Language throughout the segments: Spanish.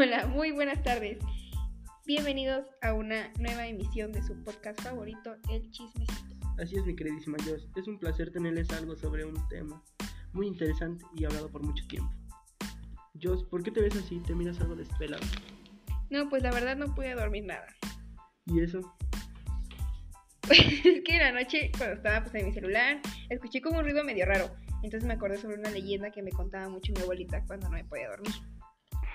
Hola, muy buenas tardes. Bienvenidos a una nueva emisión de su podcast favorito, El Chismecito. Así es, mi queridísima Jos. Es un placer tenerles algo sobre un tema muy interesante y hablado por mucho tiempo. Jos, ¿por qué te ves así? ¿Te miras algo desvelado? No, pues la verdad no pude dormir nada. ¿Y eso? es que en la noche, cuando estaba pues, en mi celular, escuché como un ruido medio raro. Entonces me acordé sobre una leyenda que me contaba mucho mi abuelita cuando no me podía dormir.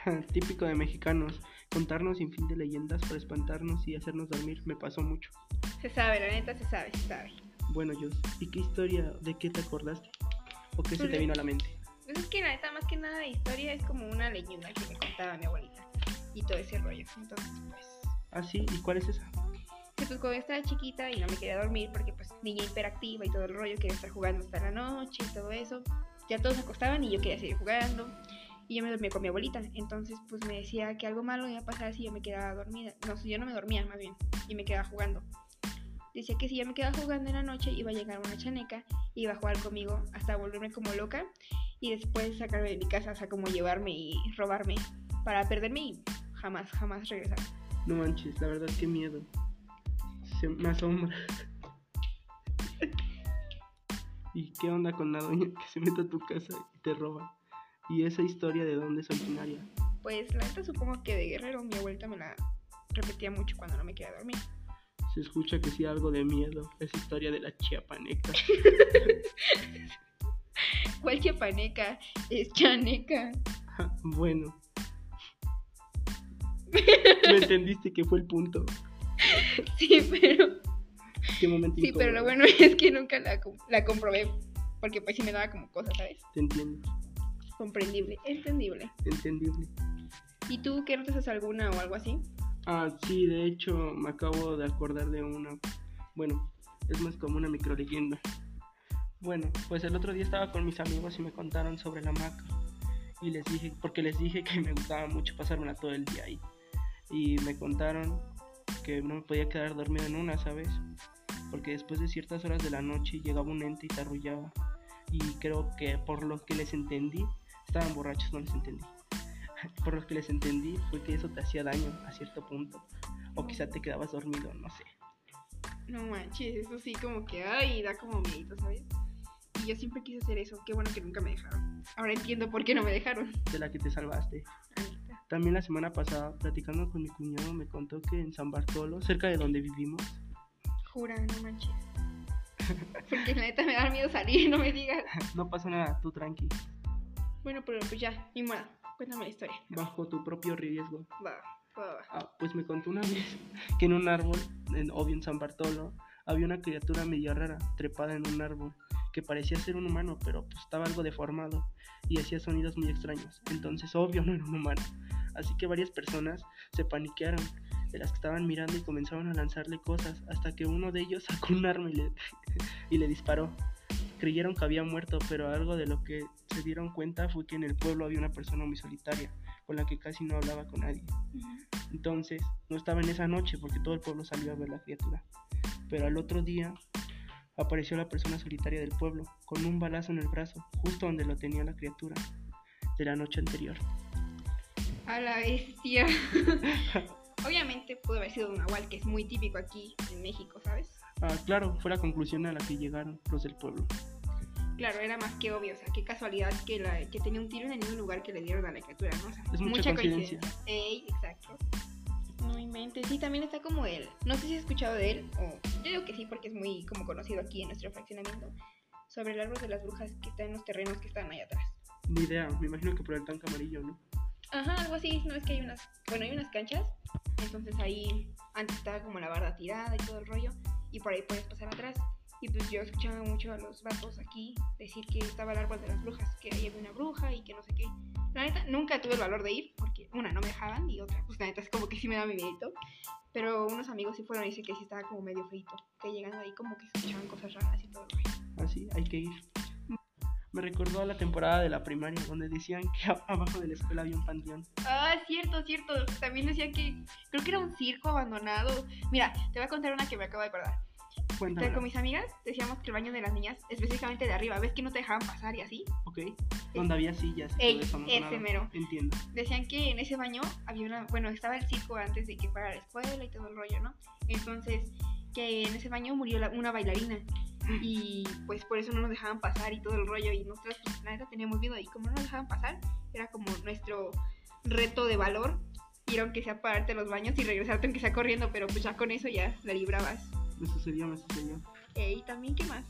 Típico de mexicanos, contarnos sin fin de leyendas para espantarnos y hacernos dormir me pasó mucho. Se sabe, la neta se sabe, se sabe. Bueno, Jos, ¿y qué historia, de qué te acordaste? ¿O qué se te vino a la mente? Pues es que la neta, más que nada historia, es como una leyenda que me contaba mi abuelita. Y todo ese rollo. Entonces, pues... ¿Ah, sí? ¿Y cuál es esa? Que pues cuando estaba chiquita y no me quería dormir porque pues niña hiperactiva y todo el rollo, quería estar jugando hasta la noche y todo eso. Ya todos se acostaban y yo quería seguir jugando y yo me dormía con mi abuelita. Entonces, pues me decía que algo malo iba a pasar si yo me quedaba dormida. No, si yo no me dormía, más bien, y me quedaba jugando. Decía que si yo me quedaba jugando en la noche, iba a llegar una chaneca, y iba a jugar conmigo hasta volverme como loca y después sacarme de mi casa, o sea, como llevarme y robarme para perderme y jamás, jamás regresar. No manches, la verdad, qué miedo. Se me asombra. ¿Y qué onda con la doña que se mete a tu casa y te roba? ¿Y esa historia de dónde es originaria? Pues la neta supongo que de Guerrero mi abuelita me la repetía mucho cuando no me quería dormir. Se escucha que sí algo de miedo, esa historia de la chiapaneca. ¿Cuál chiapaneca? Es chaneca. bueno. ¿Me entendiste que fue el punto? Sí, pero... ¿Qué momento Sí, pero lo bueno es que nunca la, la comprobé. Porque pues sí me daba como cosas, ¿sabes? Te entiendo. Comprendible, entendible. Entendible. ¿Y tú qué haces alguna o algo así? Ah, sí, de hecho me acabo de acordar de una. Bueno, es más como una micro leyenda. Bueno, pues el otro día estaba con mis amigos y me contaron sobre la maca. Y les dije, porque les dije que me gustaba mucho pasármela todo el día ahí. Y me contaron que no me podía quedar dormido en una, ¿sabes? Porque después de ciertas horas de la noche llegaba un ente y te arrullaba. Y creo que por lo que les entendí, estaban borrachos, no les entendí. Por lo que les entendí fue que eso te hacía daño a cierto punto. O quizá te quedabas dormido, no sé. No manches, eso sí como que, ay, da como miedo, ¿sabes? Y yo siempre quise hacer eso, qué bueno que nunca me dejaron. Ahora entiendo por qué no me dejaron. De la que te salvaste. Anita. También la semana pasada, platicando con mi cuñado, me contó que en San Bartolo, cerca de donde vivimos, Jura, no manches. Porque la neta me da miedo salir, no me digas. no pasa nada, tú tranqui, Bueno, pero pues ya, ni modo. Cuéntame la historia. bajo tu propio riesgo. Va, va, va. Ah, pues me contó una vez que en un árbol, en, obvio en San Bartolo, había una criatura media rara, trepada en un árbol, que parecía ser un humano, pero pues estaba algo deformado y hacía sonidos muy extraños. Entonces, obvio, no era un humano. Así que varias personas se paniquearon de las que estaban mirando y comenzaron a lanzarle cosas, hasta que uno de ellos sacó un arma y le, y le disparó. Creyeron que había muerto, pero algo de lo que se dieron cuenta fue que en el pueblo había una persona muy solitaria, con la que casi no hablaba con nadie. Entonces, no estaba en esa noche porque todo el pueblo salió a ver la criatura. Pero al otro día apareció la persona solitaria del pueblo, con un balazo en el brazo, justo donde lo tenía la criatura de la noche anterior. A la bestia. Obviamente pudo haber sido un nahual, que es muy típico aquí en México, ¿sabes? Ah, claro, fue la conclusión a la que llegaron los del pueblo. Claro, era más que obvio, o sea, qué casualidad que, la, que tenía un tiro en el mismo lugar que le dieron a la criatura, ¿no? O sea, Es mucha coincidencia. Ey, exacto. No inventes. Sí, también está como él. No sé si has escuchado de él, o yo digo que sí, porque es muy como conocido aquí en nuestro fraccionamiento, sobre el árbol de las brujas que está en los terrenos que están allá atrás. Ni idea, me imagino que por el tanque amarillo, ¿no? Ajá, algo así, no es que hay unas, bueno, hay unas canchas, entonces ahí antes estaba como la barda tirada y todo el rollo, y por ahí puedes pasar atrás. Y pues yo escuchaba mucho a los vatos aquí decir que estaba el árbol de las brujas, que ahí había una bruja y que no sé qué. La neta, nunca tuve el valor de ir, porque una, no me dejaban, y otra, pues la neta es como que sí me da mi miedito. Pero unos amigos sí fueron y dicen que sí estaba como medio feito, que llegando ahí como que escuchaban cosas raras y todo el. Así, hay que ir. Me recordó a la temporada de la primaria, donde decían que abajo de la escuela había un panteón. Ah, cierto, cierto. También decían que creo que era un circo abandonado. Mira, te voy a contar una que me acabo de acordar. Con mis amigas decíamos que el baño de las niñas, específicamente de arriba, ves que no te dejaban pasar y así. Ok. Donde había sillas y Ey, todo eso. no ese mero. Entiendo. Decían que en ese baño había una, bueno, estaba el circo antes de que fuera a la escuela y todo el rollo, ¿no? Entonces, que en ese baño murió la- una bailarina y pues por eso no nos dejaban pasar y todo el rollo y nosotros pues la neta teníamos miedo y como no nos dejaban pasar, era como nuestro reto de valor ir aunque sea pararte los baños y regresarte aunque sea corriendo, pero pues ya con eso ya la librabas. Me sucedió, me sucedió. Eh, y también, ¿qué más?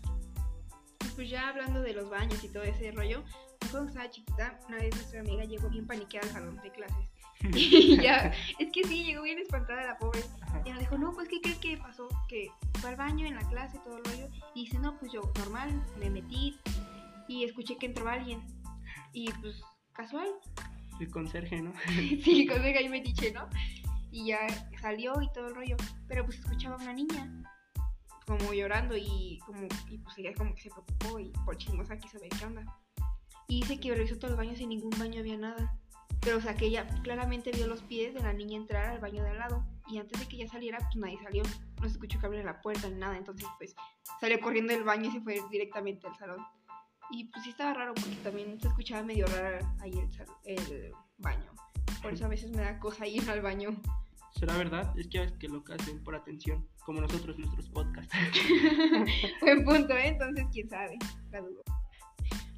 Pues ya hablando de los baños y todo ese rollo, cuando estaba chiquita, una vez nuestra amiga llegó bien paniqueada al salón de clases. Y ya, es que sí, llegó bien espantada la pobre. Y nos dijo, no, pues, ¿qué crees que pasó? Que fue al baño en la clase, todo el rollo. Y dice, no, pues yo, normal, me metí y escuché que entró alguien. Y pues, casual, El conserje, ¿no? sí, con ahí metiche, ¿no? Y ya salió y todo el rollo. Pero pues escuchaba a una niña como llorando y como y pues ella como que se preocupó y por chismosa quiso ver qué onda. Y dice que revisó todo el baño sin ningún baño había nada. Pero o sea que ella claramente vio los pies de la niña entrar al baño de al lado. Y antes de que ella saliera, pues nadie salió. No se escuchó que abriera la puerta ni nada. Entonces pues salió corriendo del baño y se fue directamente al salón. Y pues sí estaba raro porque también se escuchaba medio raro ahí el, el baño. Por eso a veces me da cosa ir al baño. ¿Será verdad? Es que veces que lo que hacen por atención, como nosotros nuestros podcasts. Buen punto, ¿eh? Entonces, quién sabe, la dudo.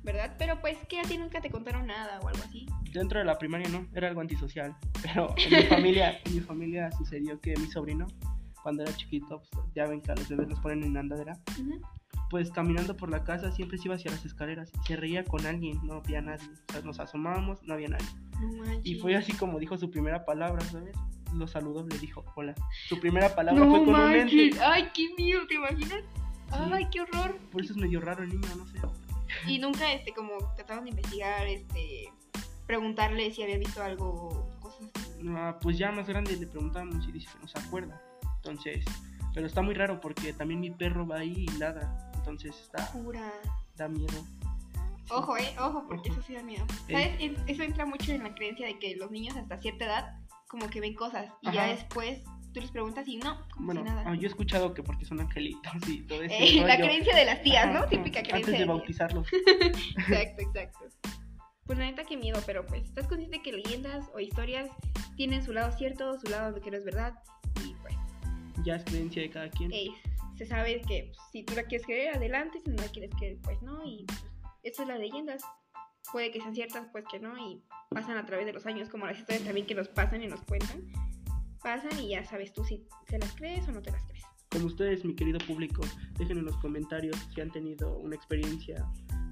¿Verdad? Pero pues que a ti nunca te contaron nada o algo así. Dentro de la primaria no, era algo antisocial. Pero en mi familia, en mi familia sucedió que mi sobrino, cuando era chiquito, pues, ya ven que a los bebés los ponen en andadera, pues caminando por la casa siempre se iba hacia las escaleras se reía con alguien, no había nadie. O sea, nos asomábamos, no había nadie. No. Y fue así como dijo su primera palabra, ¿sabes? Lo saludó, le dijo hola. Su primera palabra No fue con un. Ay, qué miedo, ¿te imaginas? Ay, qué horror. Por eso es medio raro el niño, no sé. Y nunca, este, como trataban de investigar, este, preguntarle si había visto algo, cosas así. Ah, pues ya más grande le preguntamos y dice que no se acuerda. Entonces, pero está muy raro porque también mi perro va ahí y ladra. Entonces está, Pura. da miedo. Ojo, eh, ojo, porque Ojo. eso sí da miedo. Eh. ¿Sabes? En- Eso entra mucho en la creencia de que los niños hasta cierta edad como que ven cosas y ya después tú les preguntas y no, como Bueno, si nada. ah, yo he escuchado que porque son angelitos y todo eso. Eh, la creencia de las tías, ¿no? Típica creencia. Antes de bautizarlos. Exacto, exacto. Pues la neta, qué miedo, pero pues estás consciente que leyendas o historias tienen su lado cierto, su lado que no es verdad. Y pues, Ya es creencia de cada quien. eh, se sabe que pues, si tú la quieres creer, adelante. Si no la quieres creer, pues no. Y pues, eso es las leyendas. Puede que sean ciertas, pues que no. Y pasan a través de los años, como las historias también que nos pasan y nos cuentan. Pasan y ya sabes tú si te las crees o no te las crees. Como ustedes, mi querido público, dejen en los comentarios si han tenido una experiencia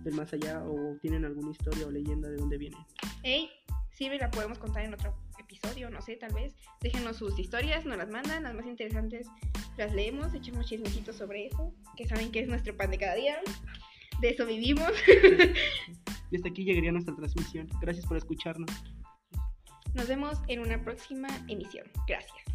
del más allá o tienen alguna historia o leyenda de dónde vienen. Hey, sirve, la podemos contar en otro episodio, no sé, tal vez. Déjenos sus historias, nos las mandan, las más interesantes las leemos, echamos chismecitos sobre eso, que saben que es nuestro pan de cada día. De eso vivimos. Y hasta aquí llegaría nuestra transmisión. Gracias por escucharnos. Nos vemos en una próxima emisión. Gracias.